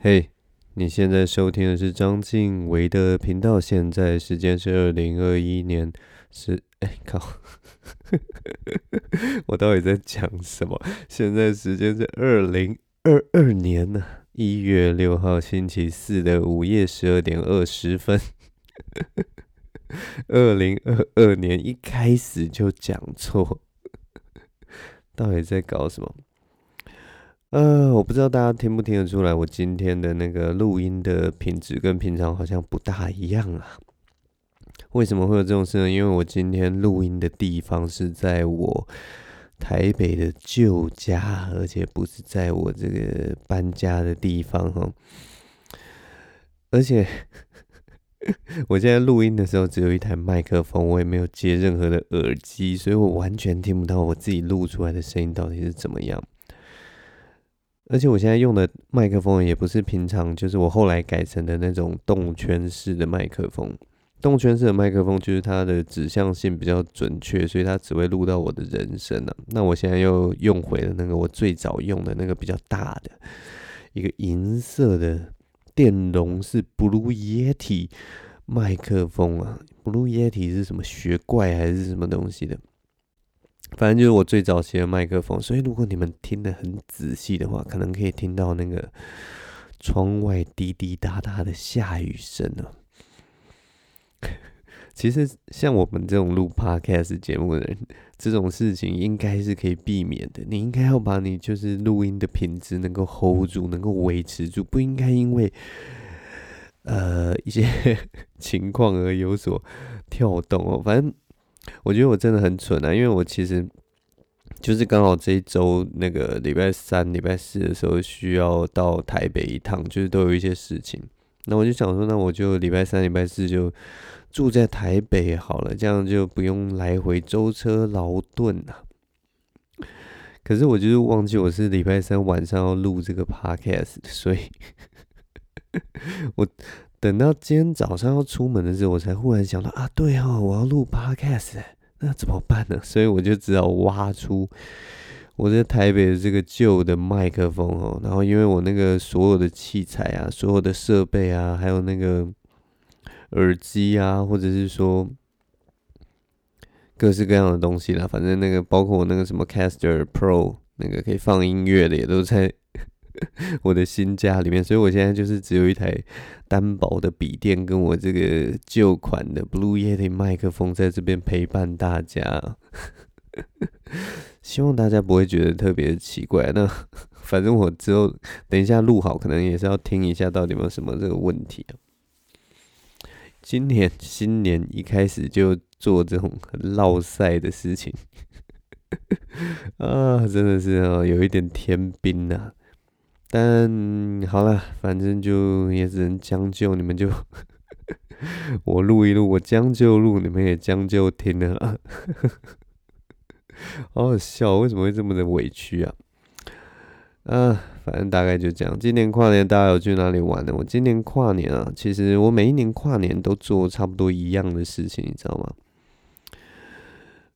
嘿你现在收听的是张静维的频道，现在时间是二零二一年是哎靠，我到底在讲什么？现在时间是二零二二年呢，一月六号星期四的午夜十二点二十分。二零二二年一开始就讲错，到底在搞什么？呃，我不知道大家听不听得出来，我今天的那个录音的品质跟平常好像不大一样啊。为什么会有这种事呢？因为我今天录音的地方是在我台北的旧家，而且不是在我这个搬家的地方哈。而且 我现在录音的时候只有一台麦克风，我也没有接任何的耳机，所以我完全听不到我自己录出来的声音到底是怎么样。而且我现在用的麦克风也不是平常，就是我后来改成的那种动圈式的麦克风。动圈式的麦克风就是它的指向性比较准确，所以它只会录到我的人声啊。那我现在又用回了那个我最早用的那个比较大的一个银色的电容式 Blue Yeti 麦克风啊。Blue Yeti 是什么学怪还是什么东西的？反正就是我最早期的麦克风，所以如果你们听得很仔细的话，可能可以听到那个窗外滴滴答答的下雨声呢。其实像我们这种录 podcast 节目的人，这种事情应该是可以避免的。你应该要把你就是录音的品质能够 hold 住，能够维持住，不应该因为呃一些 情况而有所跳动哦。反正。我觉得我真的很蠢啊，因为我其实就是刚好这一周那个礼拜三、礼拜四的时候需要到台北一趟，就是都有一些事情。那我就想说，那我就礼拜三、礼拜四就住在台北好了，这样就不用来回舟车劳顿啊。可是我就是忘记我是礼拜三晚上要录这个 podcast，所以我。等到今天早上要出门的时候，我才忽然想到啊，对哦，我要录 podcast，那怎么办呢？所以我就只好挖出我在台北的这个旧的麦克风哦，然后因为我那个所有的器材啊，所有的设备啊，还有那个耳机啊，或者是说各式各样的东西啦，反正那个包括我那个什么 Caster Pro 那个可以放音乐的，也都在。我的新家里面，所以我现在就是只有一台单薄的笔电，跟我这个旧款的 Blue Yeti 麦克风在这边陪伴大家。希望大家不会觉得特别奇怪。那 反正我之后等一下录好，可能也是要听一下到底有没有什么这个问题啊。今年新年一开始就做这种很赛的事情，啊，真的是啊，有一点天兵啊。但好了，反正就也只能将就，你们就我录一录，我将就录，你们也将就听了。好好笑，为什么会这么的委屈啊？啊，反正大概就这样。今年跨年大家有去哪里玩呢？我今年跨年啊，其实我每一年跨年都做差不多一样的事情，你知道吗？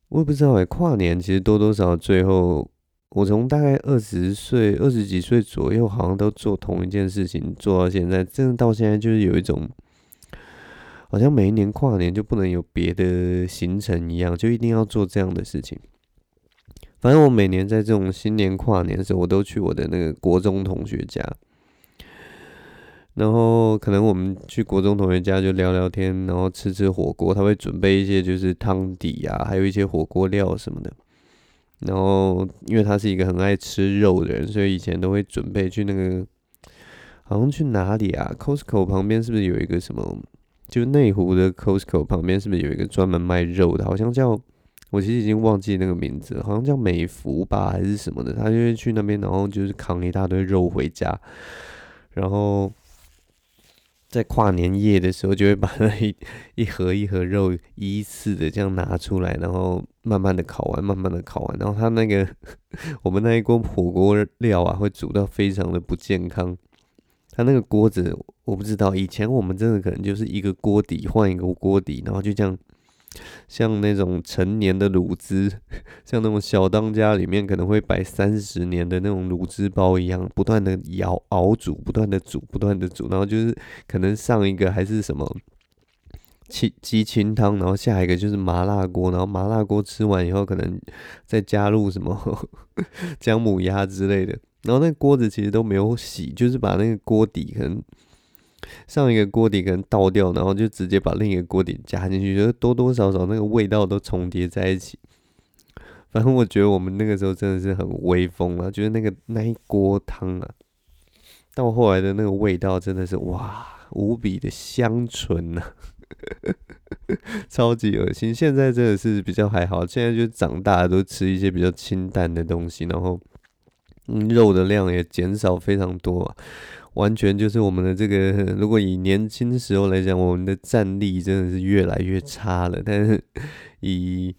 我也不知道哎、跨年其实多多少少最后。我从大概二十岁、二十几岁左右，好像都做同一件事情，做到现在，真的到现在就是有一种，好像每一年跨年就不能有别的行程一样，就一定要做这样的事情。反正我每年在这种新年跨年的时候，我都去我的那个国中同学家，然后可能我们去国中同学家就聊聊天，然后吃吃火锅，他会准备一些就是汤底啊，还有一些火锅料什么的。然后，因为他是一个很爱吃肉的人，所以以前都会准备去那个，好像去哪里啊？Costco 旁边是不是有一个什么？就内湖的 Costco 旁边是不是有一个专门卖肉的？好像叫，我其实已经忘记那个名字，好像叫美福吧，还是什么的？他就会去那边，然后就是扛一大堆肉回家，然后。在跨年夜的时候，就会把那一 一盒一盒肉依次的这样拿出来，然后慢慢的烤完，慢慢的烤完。然后他那个 我们那一锅火锅料啊，会煮到非常的不健康。他那个锅子我不知道，以前我们真的可能就是一个锅底换一个锅底，然后就这样像那种陈年的卤汁，像那种小当家里面可能会摆三十年的那种卤汁包一样，不断的熬熬煮，不断的煮，不断的煮，然后就是可能上一个还是什么清鸡清汤，然后下一个就是麻辣锅，然后麻辣锅吃完以后，可能再加入什么 姜母鸭之类的，然后那锅子其实都没有洗，就是把那个锅底可能。上一个锅底可能倒掉，然后就直接把另一个锅底加进去，就是多多少少那个味道都重叠在一起。反正我觉得我们那个时候真的是很威风啊，就是那个那一锅汤啊，到后来的那个味道真的是哇，无比的香醇呐，超级恶心。现在真的是比较还好，现在就长大都吃一些比较清淡的东西，然后嗯，肉的量也减少非常多啊。完全就是我们的这个，如果以年轻时候来讲，我们的战力真的是越来越差了。但是以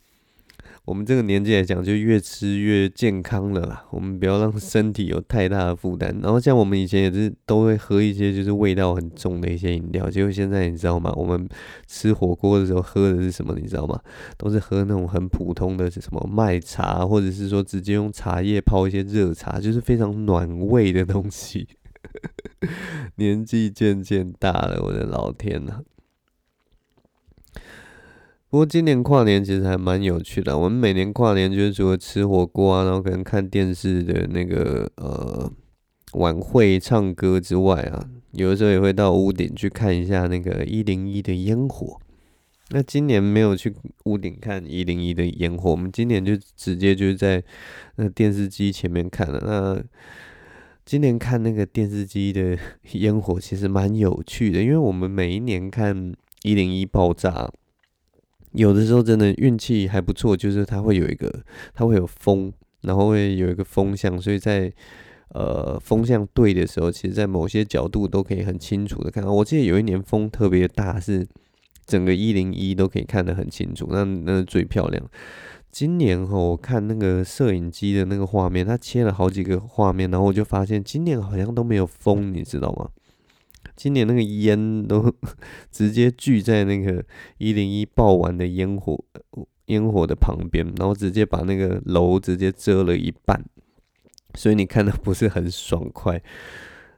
我们这个年纪来讲，就越吃越健康了啦。我们不要让身体有太大的负担。然后像我们以前也是都会喝一些就是味道很重的一些饮料，结果现在你知道吗？我们吃火锅的时候喝的是什么？你知道吗？都是喝那种很普通的，是什么麦茶，或者是说直接用茶叶泡一些热茶，就是非常暖胃的东西。年纪渐渐大了，我的老天呐！不过今年跨年其实还蛮有趣的。我们每年跨年就是除了吃火锅啊，然后可能看电视的那个呃晚会、唱歌之外啊，有的时候也会到屋顶去看一下那个一零一的烟火。那今年没有去屋顶看一零一的烟火，我们今年就直接就是在那电视机前面看了。那今年看那个电视机的 烟火，其实蛮有趣的，因为我们每一年看一零一爆炸，有的时候真的运气还不错，就是它会有一个，它会有风，然后会有一个风向，所以在呃风向对的时候，其实在某些角度都可以很清楚的看到。我记得有一年风特别大，是整个一零一都可以看得很清楚，那那是最漂亮。今年哈，我看那个摄影机的那个画面，它切了好几个画面，然后我就发现今年好像都没有风，你知道吗？今年那个烟都 直接聚在那个一零一爆完的烟火烟火的旁边，然后直接把那个楼直接遮了一半，所以你看的不是很爽快。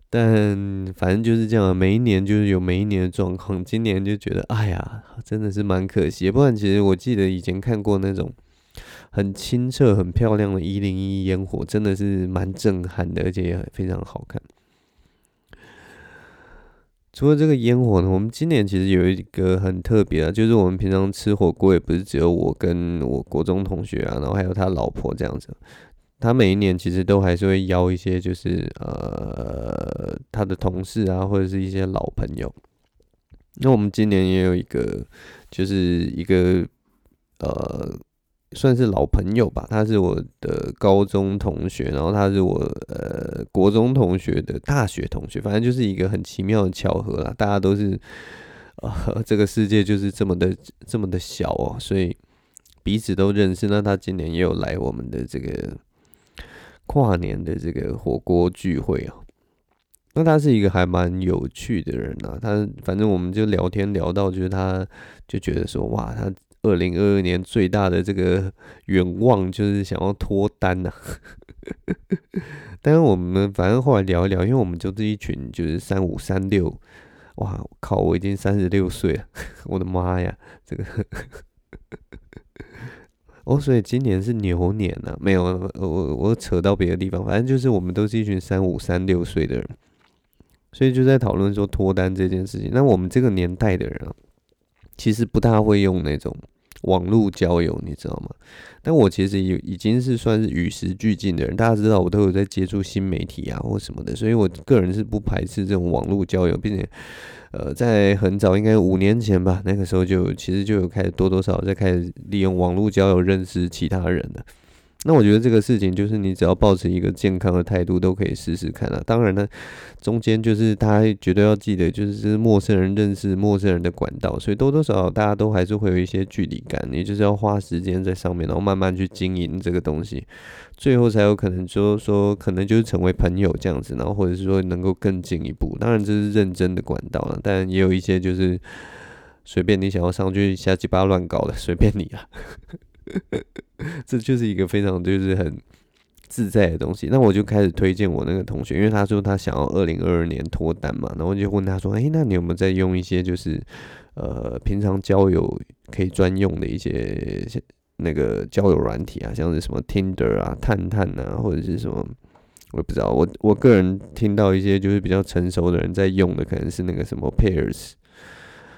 但反正就是这样，每一年就是有每一年的状况。今年就觉得，哎呀，真的是蛮可惜。不然其实我记得以前看过那种。很清澈、很漂亮的一零一烟火，真的是蛮震撼的，而且也非常好看。除了这个烟火呢，我们今年其实有一个很特别的，就是我们平常吃火锅也不是只有我跟我国中同学啊，然后还有他老婆这样子。他每一年其实都还是会邀一些，就是呃他的同事啊，或者是一些老朋友。那我们今年也有一个，就是一个呃。算是老朋友吧，他是我的高中同学，然后他是我呃国中同学的大学同学，反正就是一个很奇妙的巧合啦。大家都是呃 这个世界就是这么的这么的小哦，所以彼此都认识。那他今年也有来我们的这个跨年的这个火锅聚会啊。那他是一个还蛮有趣的人啊，他反正我们就聊天聊到，就是他就觉得说哇他。二零二二年最大的这个愿望就是想要脱单呐，但是我们反正后来聊一聊，因为我们就这一群就是三五三六，哇靠，我已经三十六岁了，我的妈呀，这个 哦，所以今年是牛年呐，没有，我我扯到别的地方，反正就是我们都是一群三五三六岁的人，所以就在讨论说脱单这件事情。那我们这个年代的人啊，其实不大会用那种。网络交友，你知道吗？但我其实已已经是算是与时俱进的人。大家知道我都有在接触新媒体啊或什么的，所以我个人是不排斥这种网络交友，并且，呃，在很早应该五年前吧，那个时候就其实就有开始多多少少在开始利用网络交友认识其他人了。那我觉得这个事情就是你只要抱持一个健康的态度，都可以试试看啊。当然呢，中间就是大家绝对要记得，就是是陌生人认识陌生人的管道，所以多多少少大家都还是会有一些距离感，你就是要花时间在上面，然后慢慢去经营这个东西，最后才有可能说说可能就是成为朋友这样子，然后或者是说能够更进一步。当然这是认真的管道了，但也有一些就是。随便你想要上去瞎鸡巴乱搞的，随便你啊。这就是一个非常就是很自在的东西。那我就开始推荐我那个同学，因为他说他想要二零二二年脱单嘛，然后我就问他说：“诶，那你有没有在用一些就是呃平常交友可以专用的一些那个交友软体啊，像是什么 Tinder 啊、探探啊，或者是什么？”我也不知道，我我个人听到一些就是比较成熟的人在用的，可能是那个什么 Pairs，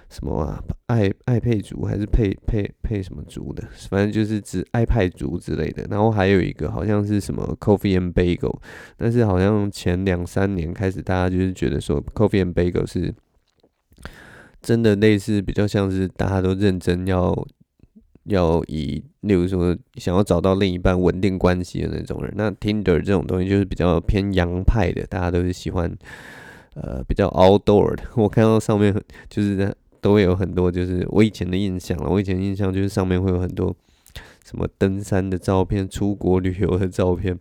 什么啊，爱爱配族还是配配配什么族的，反正就是指爱派族之类的。然后还有一个好像是什么 Coffee and Bagel，但是好像前两三年开始，大家就是觉得说 Coffee and Bagel 是真的类似，比较像是大家都认真要。要以，例如说想要找到另一半稳定关系的那种人，那 Tinder 这种东西就是比较偏洋派的，大家都是喜欢，呃，比较 outdoor 的。我看到上面就是都会有很多，就是我以前的印象了。我以前印象就是上面会有很多什么登山的照片、出国旅游的照片。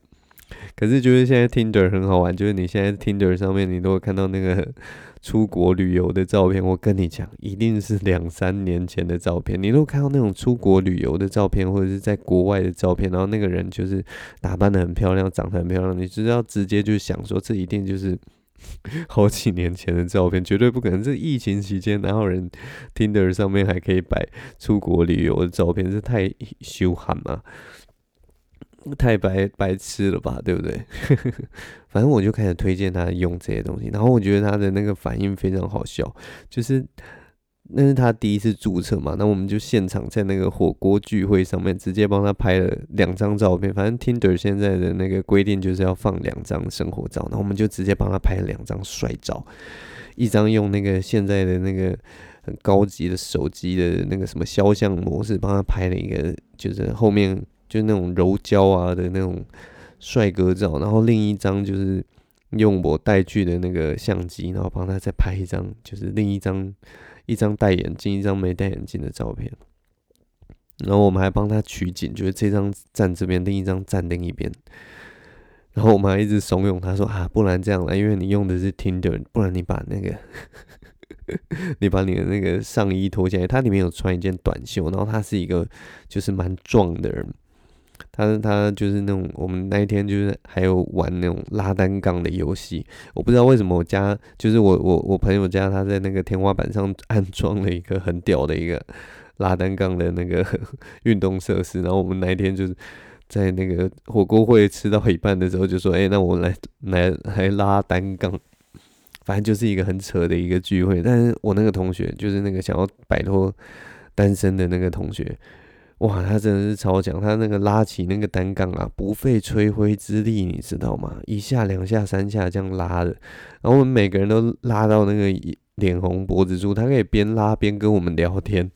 可是就是现在 Tinder 很好玩，就是你现在 Tinder 上面你都会看到那个。出国旅游的照片，我跟你讲，一定是两三年前的照片。你如果看到那种出国旅游的照片，或者是在国外的照片，然后那个人就是打扮得很漂亮，长得很漂亮，你就要直接就想说，这一定就是 好几年前的照片，绝对不可能。这疫情期间，哪有人 Tinder 上面还可以摆出国旅游的照片？这太羞耻嘛！太白白痴了吧，对不对？反正我就开始推荐他用这些东西，然后我觉得他的那个反应非常好笑，就是那是他第一次注册嘛，那我们就现场在那个火锅聚会上面直接帮他拍了两张照片。反正 Tinder 现在的那个规定就是要放两张生活照，那我们就直接帮他拍了两张帅照，一张用那个现在的那个很高级的手机的那个什么肖像模式帮他拍了一个，就是后面。就那种柔焦啊的那种帅哥照，然后另一张就是用我带去的那个相机，然后帮他再拍一张，就是另一张一张戴眼镜，一张没戴眼镜的照片。然后我们还帮他取景，就是这张站这边，另一张站另一边。然后我们还一直怂恿他说啊，不然这样了，因为你用的是 Tinder，不然你把那个 你把你的那个上衣脱下来，他里面有穿一件短袖，然后他是一个就是蛮壮的人。他他就是那种，我们那一天就是还有玩那种拉单杠的游戏。我不知道为什么我家就是我我我朋友家，他在那个天花板上 安装了一个很屌的一个拉单杠的那个 运动设施。然后我们那一天就是在那个火锅会吃到一半的时候，就说：“哎，那我来来来拉单杠。”反正就是一个很扯的一个聚会。但是我那个同学，就是那个想要摆脱单身的那个同学。哇，他真的是超强！他那个拉起那个单杠啊，不费吹灰之力，你知道吗？一下、两下、三下这样拉的，然后我们每个人都拉到那个脸红脖子粗，他可以边拉边跟我们聊天，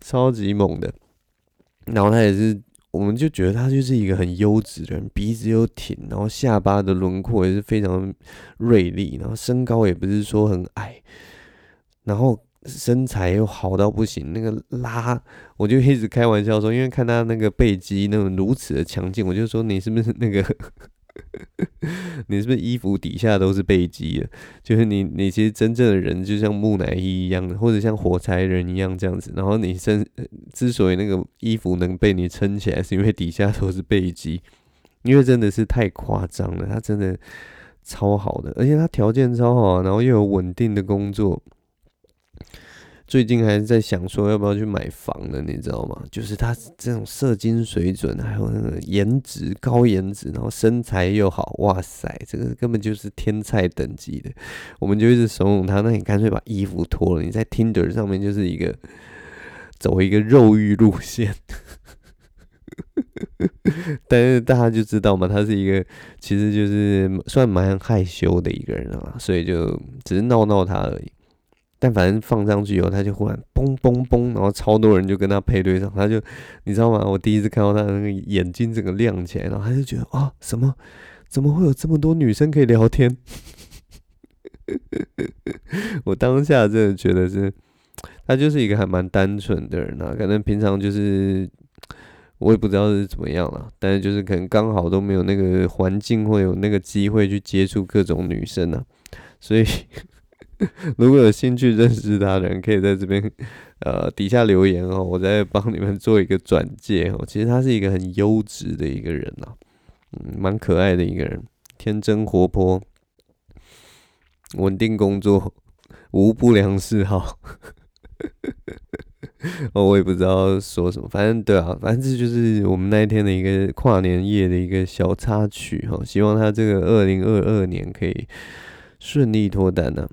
超级猛的。然后他也是，我们就觉得他就是一个很优质的人，鼻子又挺，然后下巴的轮廓也是非常锐利，然后身高也不是说很矮，然后。身材又好到不行，那个拉，我就一直开玩笑说，因为看他那个背肌那种如此的强劲，我就说你是不是那个，你是不是衣服底下都是背肌啊？就是你，你其实真正的人就像木乃伊一样的，或者像火柴人一样这样子。然后你身之所以那个衣服能被你撑起来，是因为底下都是背肌，因为真的是太夸张了，他真的超好的，而且他条件超好，然后又有稳定的工作。最近还是在想说要不要去买房的，你知道吗？就是他这种射精水准，还有那个颜值高颜值，然后身材又好，哇塞，这个根本就是天菜等级的。我们就一直怂恿他，那你干脆把衣服脱了，你在 Tinder 上面就是一个走一个肉欲路线。但是大家就知道嘛，他是一个其实就是算蛮害羞的一个人啊，所以就只是闹闹他而已。但反正放上去以后，他就忽然嘣嘣嘣，然后超多人就跟他配对上，他就你知道吗？我第一次看到他那个眼睛整个亮起来，然后他就觉得啊，什么？怎么会有这么多女生可以聊天？我当下真的觉得是，他就是一个还蛮单纯的人啊，可能平常就是我也不知道是怎么样了，但是就是可能刚好都没有那个环境或有那个机会去接触各种女生啊，所以。如果有兴趣认识他的人，可以在这边呃底下留言哦，我再帮你们做一个转介哦。其实他是一个很优质的一个人呐，嗯，蛮可爱的一个人，天真活泼，稳定工作，无不良嗜好。哦，我也不知道说什么，反正对啊，反正这就是我们那一天的一个跨年夜的一个小插曲哈。希望他这个二零二二年可以顺利脱单呢。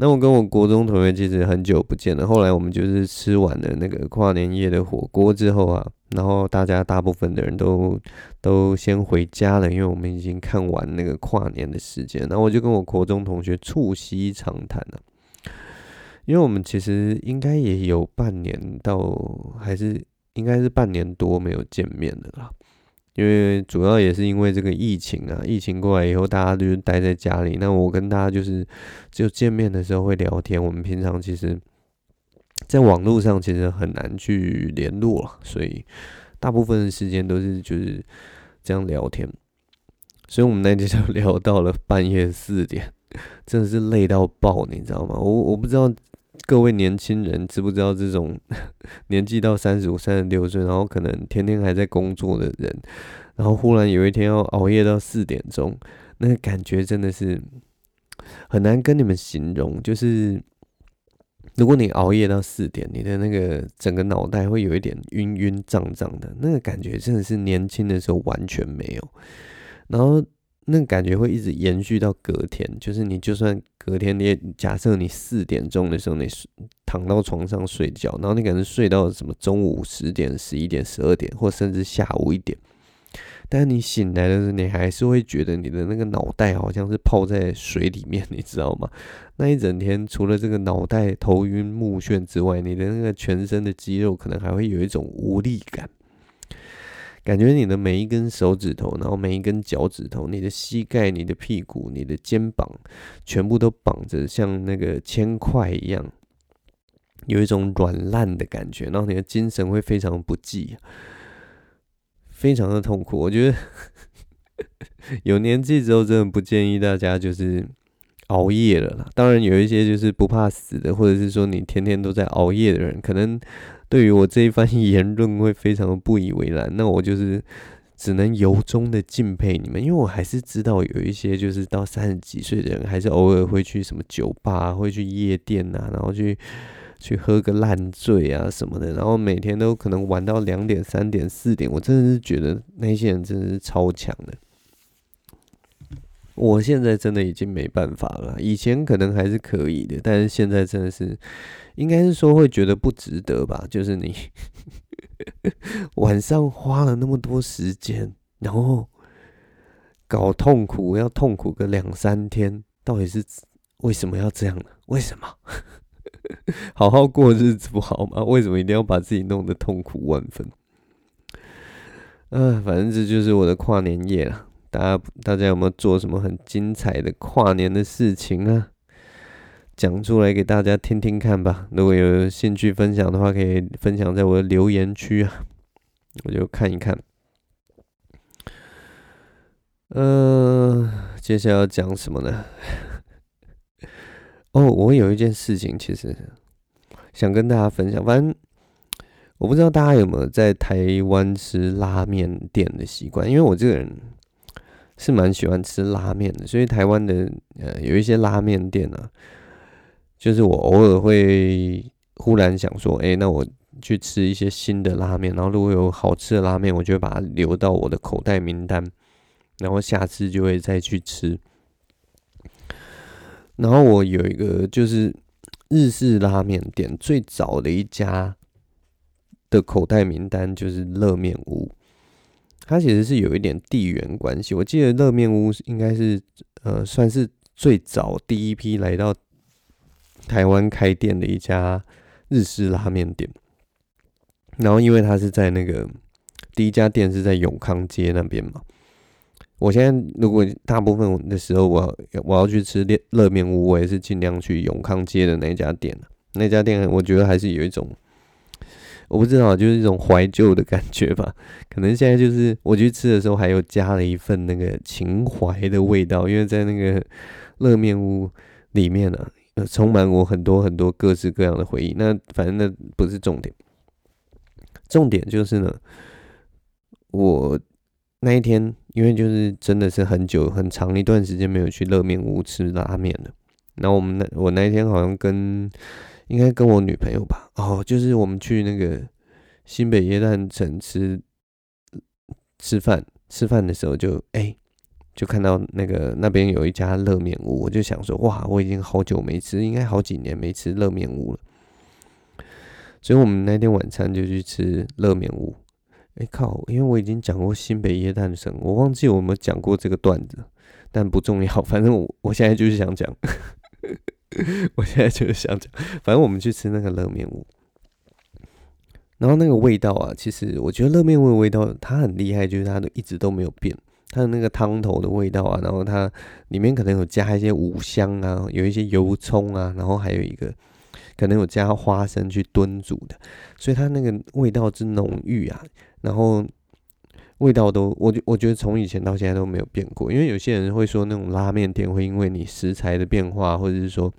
那我跟我国中同学其实很久不见了，后来我们就是吃完了那个跨年夜的火锅之后啊，然后大家大部分的人都都先回家了，因为我们已经看完那个跨年的时间，然后我就跟我国中同学促膝长谈了。因为我们其实应该也有半年到，还是应该是半年多没有见面的啦。因为主要也是因为这个疫情啊，疫情过来以后，大家就是待在家里。那我跟大家就是只有见面的时候会聊天。我们平常其实，在网络上其实很难去联络，所以大部分的时间都是就是这样聊天。所以我们那天就聊到了半夜四点，真的是累到爆，你知道吗？我我不知道。各位年轻人，知不知道这种 年纪到三十五、三十六岁，然后可能天天还在工作的人，然后忽然有一天要熬夜到四点钟，那个感觉真的是很难跟你们形容。就是如果你熬夜到四点，你的那个整个脑袋会有一点晕晕胀胀的，那个感觉真的是年轻的时候完全没有。然后。那感觉会一直延续到隔天，就是你就算隔天，你也假设你四点钟的时候你躺到床上睡觉，然后你可能睡到什么中午十点、十一点、十二点，或甚至下午一点，但是你醒来的时候，你还是会觉得你的那个脑袋好像是泡在水里面，你知道吗？那一整天除了这个脑袋头晕目眩之外，你的那个全身的肌肉可能还会有一种无力感。感觉你的每一根手指头，然后每一根脚趾头，你的膝盖、你的屁股、你的肩膀，全部都绑着像那个铅块一样，有一种软烂的感觉，然后你的精神会非常不济，非常的痛苦。我觉得 有年纪之后，真的不建议大家就是熬夜了啦。当然，有一些就是不怕死的，或者是说你天天都在熬夜的人，可能。对于我这一番言论会非常的不以为然，那我就是只能由衷的敬佩你们，因为我还是知道有一些就是到三十几岁的人，还是偶尔会去什么酒吧，会去夜店啊，然后去去喝个烂醉啊什么的，然后每天都可能玩到两点、三点、四点，我真的是觉得那些人真的是超强的。我现在真的已经没办法了，以前可能还是可以的，但是现在真的是，应该是说会觉得不值得吧？就是你 晚上花了那么多时间，然后搞痛苦，要痛苦个两三天，到底是为什么要这样呢？为什么？好好过日子不好吗？为什么一定要把自己弄得痛苦万分？嗯，反正这就是我的跨年夜了。大家大家有没有做什么很精彩的跨年的事情啊？讲出来给大家听听看吧。如果有兴趣分享的话，可以分享在我的留言区啊，我就看一看。嗯、呃，接下来要讲什么呢？哦，我有一件事情，其实想跟大家分享。反正我不知道大家有没有在台湾吃拉面店的习惯，因为我这个人。是蛮喜欢吃拉面的，所以台湾的呃有一些拉面店啊，就是我偶尔会忽然想说，哎，那我去吃一些新的拉面，然后如果有好吃的拉面，我就会把它留到我的口袋名单，然后下次就会再去吃。然后我有一个就是日式拉面店，最早的一家的口袋名单就是乐面屋。它其实是有一点地缘关系。我记得乐面屋应该是呃算是最早第一批来到台湾开店的一家日式拉面店。然后因为它是在那个第一家店是在永康街那边嘛。我现在如果大部分的时候我要我要去吃热热面屋，我也是尽量去永康街的那家店。那家店我觉得还是有一种。我不知道，就是一种怀旧的感觉吧。可能现在就是我去吃的时候，还有加了一份那个情怀的味道，因为在那个乐面屋里面呢、呃，充满我很多很多各式各样的回忆。那反正那不是重点，重点就是呢，我那一天因为就是真的是很久很长一段时间没有去乐面屋吃拉面了。然后我们那我那一天好像跟应该跟我女朋友吧，哦，就是我们去那个新北耶诞城吃吃饭，吃饭的时候就哎。就看到那个那边有一家乐面屋，我就想说，哇，我已经好久没吃，应该好几年没吃乐面屋了。所以我们那天晚餐就去吃乐面屋。哎、靠，因为我已经讲过新北耶诞城，我忘记我有没有讲过这个段子，但不重要，反正我我现在就是想讲，我现在就是想讲，反正我们去吃那个热面屋，然后那个味道啊，其实我觉得热面屋的味道它很厉害，就是它都一直都没有变。它的那个汤头的味道啊，然后它里面可能有加一些五香啊，有一些油葱啊，然后还有一个可能有加花生去炖煮的，所以它那个味道之浓郁啊，然后味道都我我觉得从以前到现在都没有变过，因为有些人会说那种拉面店会因为你食材的变化，或者是说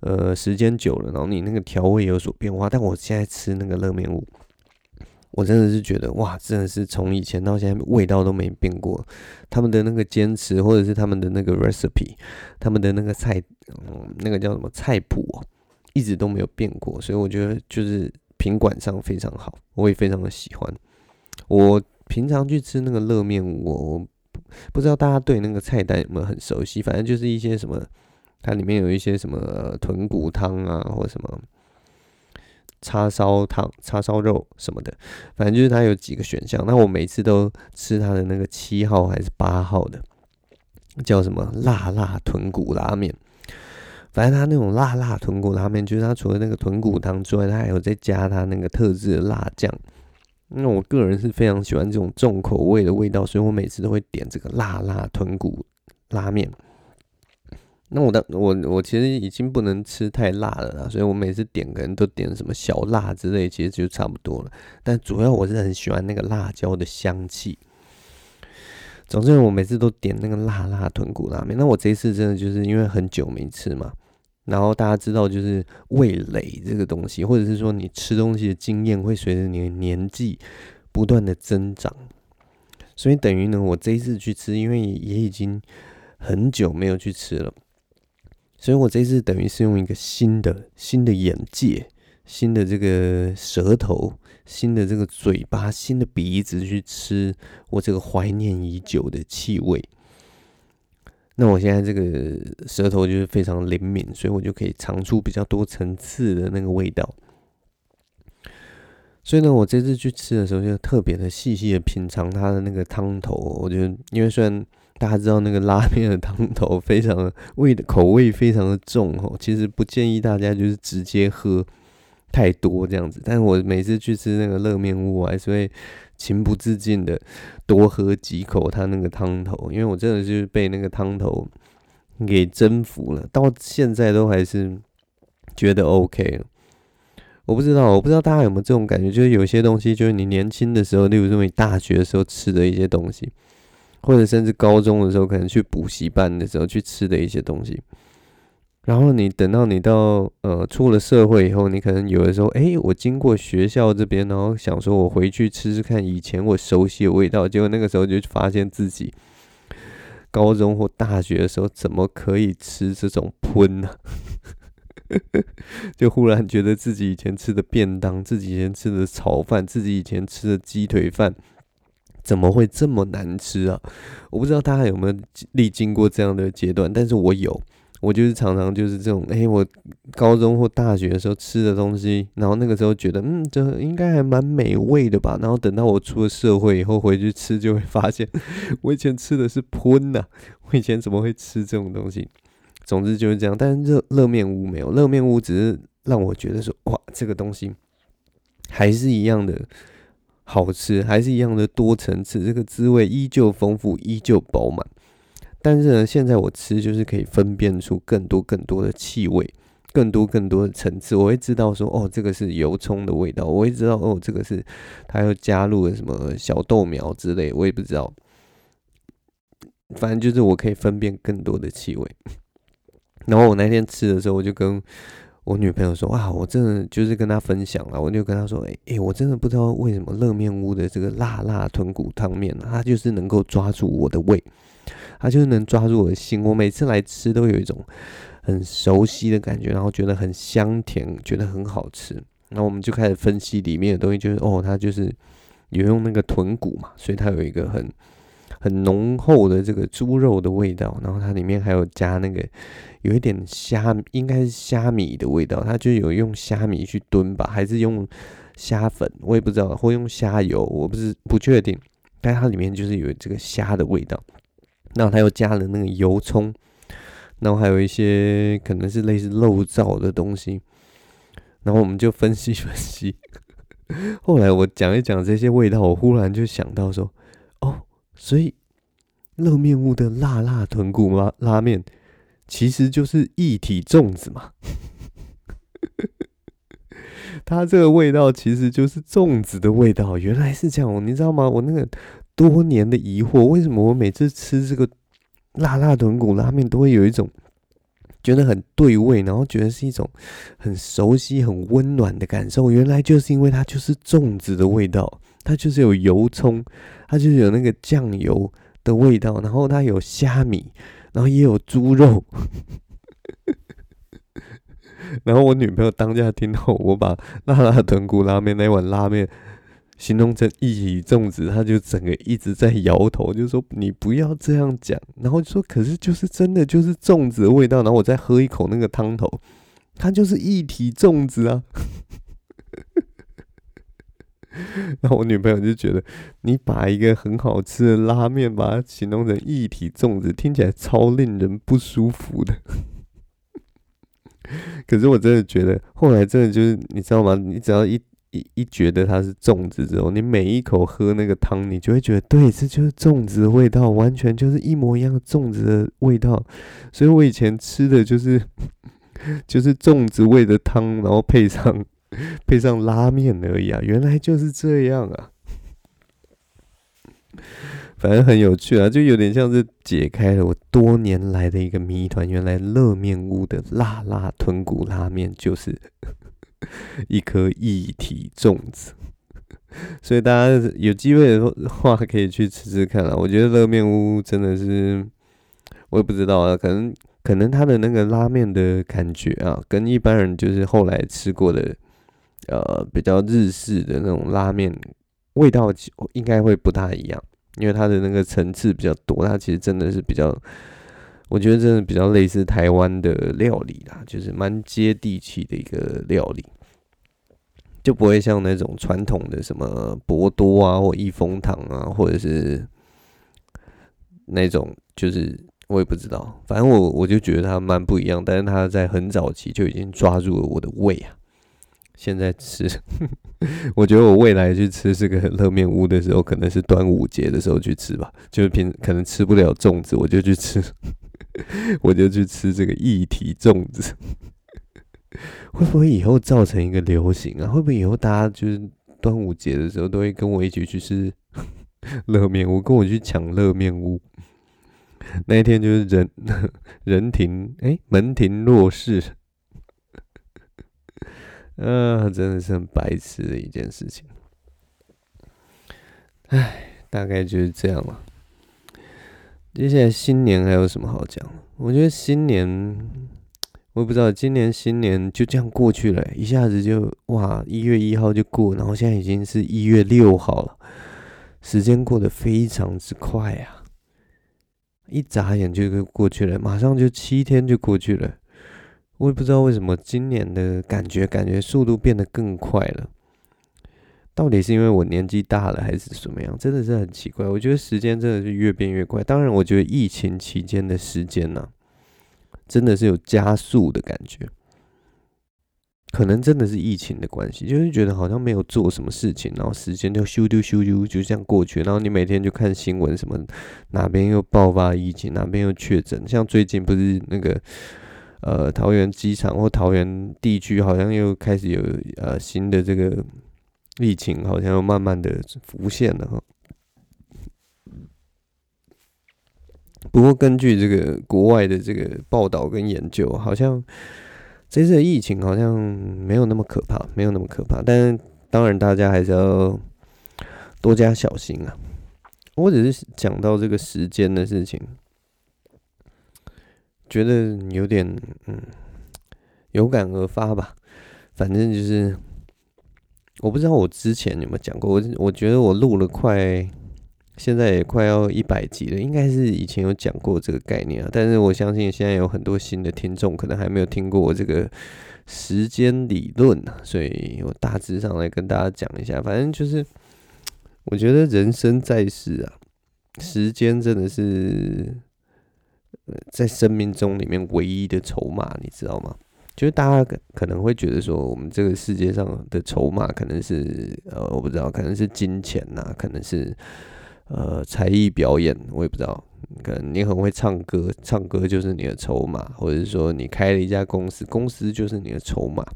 呃时间久了，然后你那个调味有所变化，但我现在吃那个乐面屋。我真的是觉得哇，真的是从以前到现在味道都没变过。他们的那个坚持，或者是他们的那个 recipe，他们的那个菜，嗯，那个叫什么菜谱，一直都没有变过。所以我觉得就是品管上非常好，我也非常的喜欢。我平常去吃那个乐面，我不知道大家对那个菜单有没有很熟悉。反正就是一些什么，它里面有一些什么豚骨汤啊，或什么。叉烧汤、叉烧肉什么的，反正就是它有几个选项。那我每次都吃它的那个七号还是八号的，叫什么辣辣豚骨拉面。反正它那种辣辣豚骨拉面，就是它除了那个豚骨汤之外，它还有再加它那个特制的辣酱。那我个人是非常喜欢这种重口味的味道，所以我每次都会点这个辣辣豚骨拉面。那我的我我其实已经不能吃太辣了啦，所以我每次点可能都点什么小辣之类，其实就差不多了。但主要我是很喜欢那个辣椒的香气。总之，我每次都点那个辣辣豚骨拉面。那我这一次真的就是因为很久没吃嘛，然后大家知道就是味蕾这个东西，或者是说你吃东西的经验会随着你的年纪不断的增长，所以等于呢，我这一次去吃，因为也已经很久没有去吃了。所以我这次等于是用一个新的、新的眼界、新的这个舌头、新的这个嘴巴、新的鼻子去吃我这个怀念已久的气味。那我现在这个舌头就是非常灵敏，所以我就可以尝出比较多层次的那个味道。所以呢，我这次去吃的时候就特别的细细的品尝它的那个汤头。我觉得，因为虽然大家知道那个拉面的汤头非常的味的口味非常的重哦，其实不建议大家就是直接喝太多这样子。但是我每次去吃那个乐面屋，我还是会情不自禁的多喝几口它那个汤头，因为我真的是被那个汤头给征服了，到现在都还是觉得 OK。我不知道，我不知道大家有没有这种感觉，就是有些东西，就是你年轻的时候，例如说你大学的时候吃的一些东西。或者甚至高中的时候，可能去补习班的时候去吃的一些东西，然后你等到你到呃出了社会以后，你可能有的时候，哎、我经过学校这边，然后想说我回去吃吃看以前我熟悉的味道，结果那个时候就发现自己高中或大学的时候怎么可以吃这种喷呢？就忽然觉得自己以前吃的便当，自己以前吃的炒饭，自己以前吃的鸡腿饭。怎么会这么难吃啊？我不知道大家有没有历经过这样的阶段，但是我有，我就是常常就是这种，哎、我高中或大学的时候吃的东西，然后那个时候觉得，嗯，这应该还蛮美味的吧，然后等到我出了社会以后回去吃，就会发现 我以前吃的是喷呐，我以前怎么会吃这种东西？总之就是这样，但是热热面屋没有，热面屋只是让我觉得说，哇，这个东西还是一样的。好吃还是一样的多层次，这个滋味依旧丰富，依旧饱满。但是呢，现在我吃就是可以分辨出更多更多的气味，更多更多的层次。我会知道说，哦，这个是油葱的味道。我会知道，哦，这个是它又加入了什么小豆苗之类，我也不知道。反正就是我可以分辨更多的气味。然后我那天吃的时候，我就跟我女朋友说啊，我真的就是跟她分享了，我就跟她说，哎、欸、哎，我真的不知道为什么乐面屋的这个辣辣豚骨汤面，它就是能够抓住我的胃，它就是能抓住我的心。我每次来吃都有一种很熟悉的感觉，然后觉得很香甜，觉得很好吃。那我们就开始分析里面的东西，就是哦，它就是有用那个豚骨嘛，所以它有一个很很浓厚的这个猪肉的味道。然后它里面还有加那个有一点虾，应该是虾米的味道。它就有用虾米去炖吧，还是用虾粉？我也不知道，或用虾油，我不是不确定。但它里面就是有这个虾的味道。然后它又加了那个油葱，然后还有一些可能是类似肉燥的东西。然后我们就分析分析，后来我讲一讲这些味道，我忽然就想到说，哦，所以热面屋的辣辣豚骨拉拉面，其实就是一体粽子嘛。它这个味道其实就是粽子的味道，原来是这样，你知道吗？我那个多年的疑惑，为什么我每次吃这个辣辣豚骨拉面都会有一种。觉得很对味，然后觉得是一种很熟悉、很温暖的感受。原来就是因为它就是粽子的味道，它就是有油葱，它就是有那个酱油的味道，然后它有虾米，然后也有猪肉。然后我女朋友当下听到我把辣辣豚骨拉面那碗拉面。形容成一体粽子，他就整个一直在摇头，就说你不要这样讲。然后就说，可是就是真的就是粽子的味道。然后我再喝一口那个汤头，它就是一体粽子啊。然后我女朋友就觉得，你把一个很好吃的拉面，把它形容成一体粽子，听起来超令人不舒服的。可是我真的觉得，后来真的就是你知道吗？你只要一。一一觉得它是粽子之后，你每一口喝那个汤，你就会觉得，对，这就是粽子的味道，完全就是一模一样的粽子的味道。所以我以前吃的就是 就是粽子味的汤，然后配上 配上拉面而已啊，原来就是这样啊。反正很有趣啊，就有点像是解开了我多年来的一个谜团。原来乐面屋的辣辣豚骨拉面就是。一颗一体粽子，所以大家有机会的话可以去吃吃看啊。我觉得乐面屋真的是，我也不知道啊，可能可能他的那个拉面的感觉啊，跟一般人就是后来吃过的，呃，比较日式的那种拉面味道，应该会不大一样，因为它的那个层次比较多，它其实真的是比较。我觉得真的比较类似台湾的料理啦，就是蛮接地气的一个料理，就不会像那种传统的什么博多啊或益丰堂啊，或者是那种就是我也不知道，反正我我就觉得它蛮不一样，但是它在很早期就已经抓住了我的胃啊。现在吃，我觉得我未来去吃这个乐面屋的时候，可能是端午节的时候去吃吧，就是平可能吃不了粽子，我就去吃。我就去吃这个一体粽子，会不会以后造成一个流行啊？会不会以后大家就是端午节的时候都会跟我一起去吃乐面屋，跟我去抢乐面屋？那一天就是人 人停哎、门庭若市，啊，真的是很白痴的一件事情。唉，大概就是这样了。接下来新年还有什么好讲？我觉得新年，我也不知道，今年新年就这样过去了，一下子就哇，一月一号就过，然后现在已经是一月六号了，时间过得非常之快啊，一眨眼就过去了，马上就七天就过去了，我也不知道为什么今年的感觉，感觉速度变得更快了。到底是因为我年纪大了，还是什么样？真的是很奇怪。我觉得时间真的是越变越快。当然，我觉得疫情期间的时间呢、真的是有加速的感觉。可能真的是疫情的关系，就是觉得好像没有做什么事情，然后时间就咻丢咻丢就这样过去。然后你每天就看新闻，什么哪边又爆发疫情，哪边又确诊。像最近不是那个呃桃园机场或桃园地区，好像又开始有呃新的这个。疫情好像又慢慢的浮现了哈，不过根据这个国外的这个报道跟研究，好像这次疫情好像没有那么可怕，没有那么可怕。但是当然大家还是要多加小心啊。我只是讲到这个时间的事情，觉得有点嗯有感而发吧。反正就是我不知道我之前有没有讲过，我我觉得我录了快现在也快要一百集了，应该是以前有讲过这个概念啊。但是我相信现在有很多新的听众可能还没有听过我这个时间理论啊，所以我大致上来跟大家讲一下。反正就是。我觉得人生在世啊，时间真的是在生命中里面唯一的筹码，你知道吗？就是大家可可能会觉得说，我们这个世界上的筹码可能是呃，我不知道，可能是金钱呐，可能是呃才艺表演，我也不知道。可能你很会唱歌，唱歌就是你的筹码，或者是说你开了一家公司，公司就是你的筹码。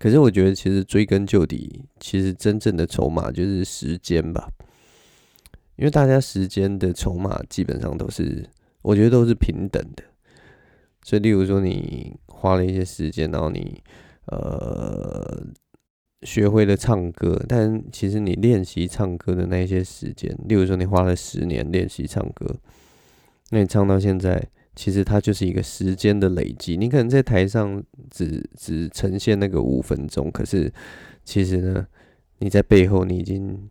可是我觉得，其实追根究底，其实真正的筹码就是时间吧。因为大家时间的筹码基本上都是，我觉得都是平等的。所以，例如说你花了一些时间，然后你呃学会了唱歌，但其实你练习唱歌的那些时间，例如说你花了十年练习唱歌，那你唱到现在。其实它就是一个时间的累积，你可能在台上只只呈现那个五分钟，可是其实呢，你在背后你已经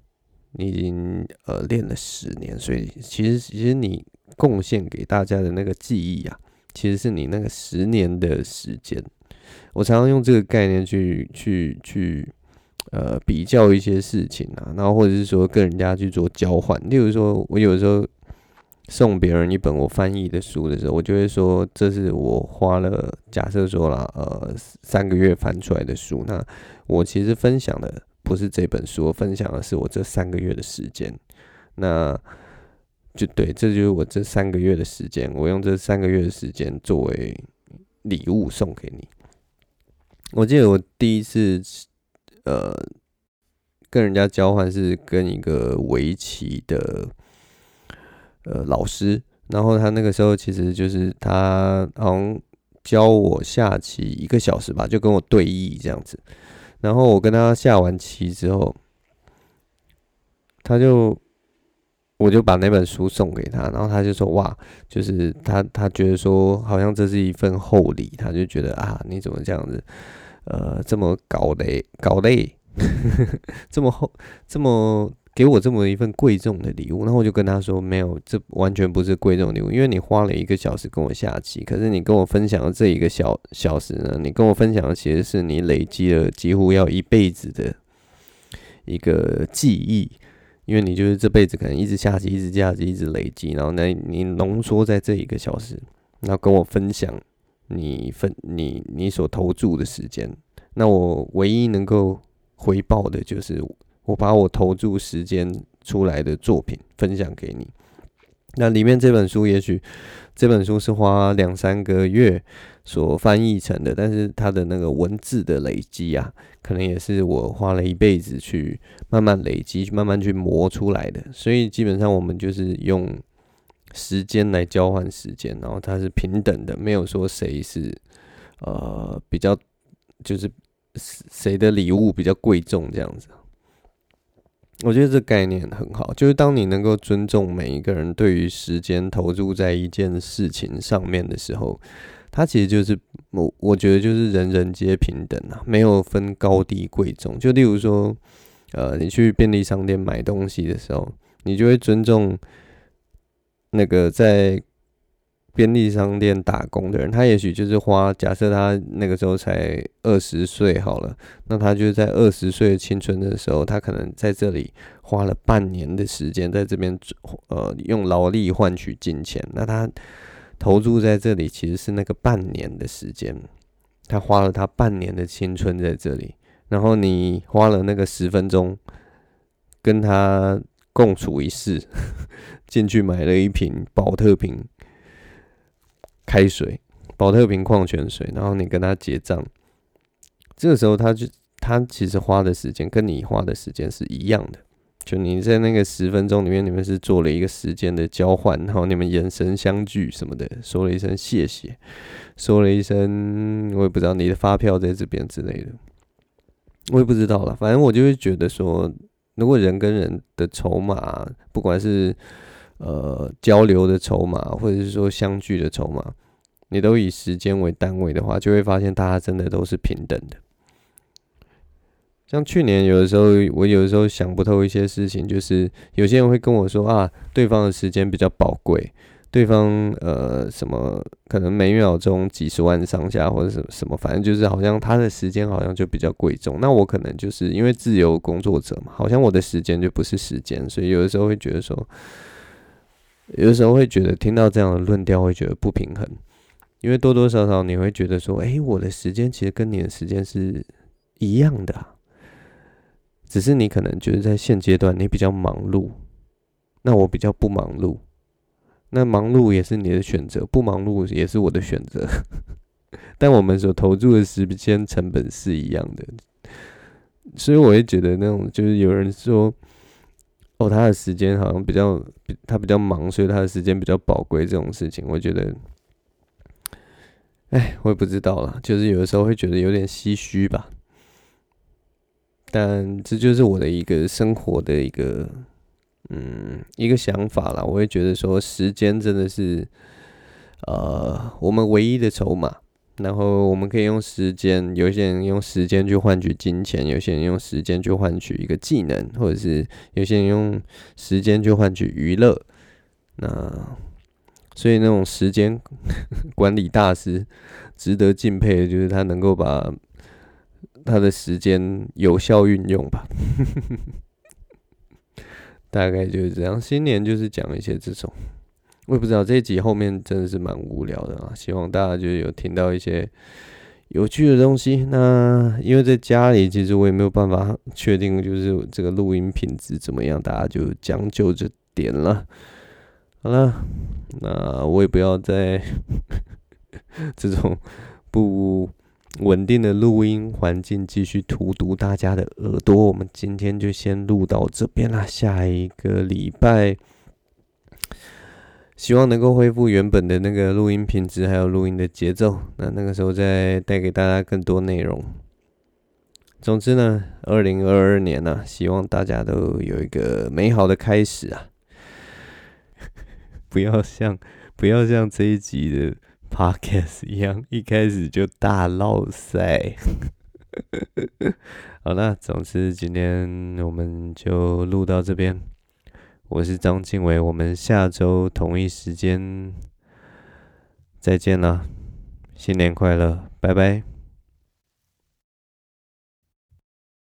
你已经呃练了十年，所以其实其实你贡献给大家的那个记忆啊，其实是你那个十年的时间。我常常用这个概念去去去呃比较一些事情啊，然后或者是说跟人家去做交换，例如说我有时候。送别人一本我翻译的书的时候，我就会说，这是我花了假设说了呃三个月翻出来的书。那我其实分享的不是这本书，我分享的是我这三个月的时间。那就对，这就是我这三个月的时间，我用这三个月的时间作为礼物送给你。我记得我第一次呃跟人家交换是跟一个围棋的。呃，老师，然后他那个时候其实就是他好像教我下棋一个小时吧，就跟我对弈这样子。然后我跟他下完棋之后，他就我就把那本书送给他，然后他就说：“哇，就是他他觉得说好像这是一份厚礼，他就觉得啊，你怎么这样子？呃，这么搞嘞搞嘞，这么厚这么。”给我这么一份贵重的礼物，然后我就跟他说：“没有，这完全不是贵重礼物，因为你花了一个小时跟我下棋，可是你跟我分享的这一个小小时呢，你跟我分享的其实是你累积了几乎要一辈子的一个记忆，因为你就是这辈子可能一直下棋，一直下棋，一直累积，然后呢，你浓缩在这一个小时，然后跟我分享你分你你所投注的时间，那我唯一能够回报的就是。”我把我投注时间出来的作品分享给你，那里面这本书也许这本书是花两三个月所翻译成的，但是它的那个文字的累积啊，可能也是我花了一辈子去慢慢累积、慢慢去磨出来的。所以基本上我们就是用时间来交换时间，然后它是平等的，没有说谁是呃比较就是谁的礼物比较贵重这样子。我觉得这概念很好，就是当你能够尊重每一个人对于时间投入在一件事情上面的时候，它其实就是我我觉得就是人人皆平等啊，没有分高低贵重。就例如说，呃，你去便利商店买东西的时候，你就会尊重那个在。便利商店打工的人，他也许就是花，假设他那个时候才二十岁好了，那他就在二十岁青春的时候，他可能在这里花了半年的时间，在这边呃用劳力换取金钱，那他投注在这里其实是那个半年的时间，他花了他半年的青春在这里，然后你花了那个十分钟跟他共处一室，进去买了一瓶宝特瓶。开水，保特瓶矿泉水，然后你跟他结账，这个时候他就他其实花的时间跟你花的时间是一样的，就你在那个十分钟里面，你们是做了一个时间的交换，然后你们眼神相聚什么的，说了一声谢谢，说了一声我也不知道你的发票在这边之类的，我也不知道了。反正我就会觉得说，如果人跟人的筹码，不管是呃交流的筹码，或者是说相聚的筹码，你都以时间为单位的话，就会发现大家真的都是平等的。像去年有的时候，我有的时候想不透一些事情，就是有些人会跟我说啊，对方的时间比较宝贵，对方呃什么可能每秒钟几十万上下或者什么什么，反正就是好像他的时间好像就比较贵重。那我可能就是因为自由工作者嘛，好像我的时间就不是时间，所以有的时候会觉得说，有的时候会觉得听到这样的论调会觉得不平衡，因为多多少少你会觉得说，诶，我的时间其实跟你的时间是一样的。只是你可能觉得在现阶段你比较忙碌，那我比较不忙碌，那忙碌也是你的选择，不忙碌也是我的选择，但我们所投注的时间成本是一样的，所以我会觉得那种就是有人说，哦，他的时间好像比较他比较忙，所以他的时间比较宝贵这种事情，我觉得，哎，我也不知道啦，就是有的时候会觉得有点唏嘘吧。但这就是我的一个生活的一个，嗯，一个想法啦。我会觉得说，时间真的是，呃，我们唯一的筹码。然后我们可以用时间，有些人用时间去换取金钱，有些人用时间去换取一个技能，或者是有些人用时间去换取娱乐。那所以那种时间 管理大师，值得敬佩的就是他能够把。他的时间有效运用吧，大概就是这样。新年就是讲一些这种，我也不知道这一集后面真的是蛮无聊的啊。希望大家就有听到一些有趣的东西。那因为在家里，其实我也没有办法确定，就是这个录音品质怎么样，大家就将就着点了。好了，那我也不要再 这种不。稳定的录音环境，继续荼毒大家的耳朵。我们今天就先录到这边啦，下一个礼拜，希望能够恢复原本的那个录音品质，还有录音的节奏。那那个时候再带给大家更多内容。总之呢，二零二二年呢、希望大家都有一个美好的开始啊！不要像不要像这一集的。Podcast 一样，一开始就大落赛。好了，总之今天我们就录到这边。我是张静伟，我们下周同一时间再见了！新年快乐，拜拜。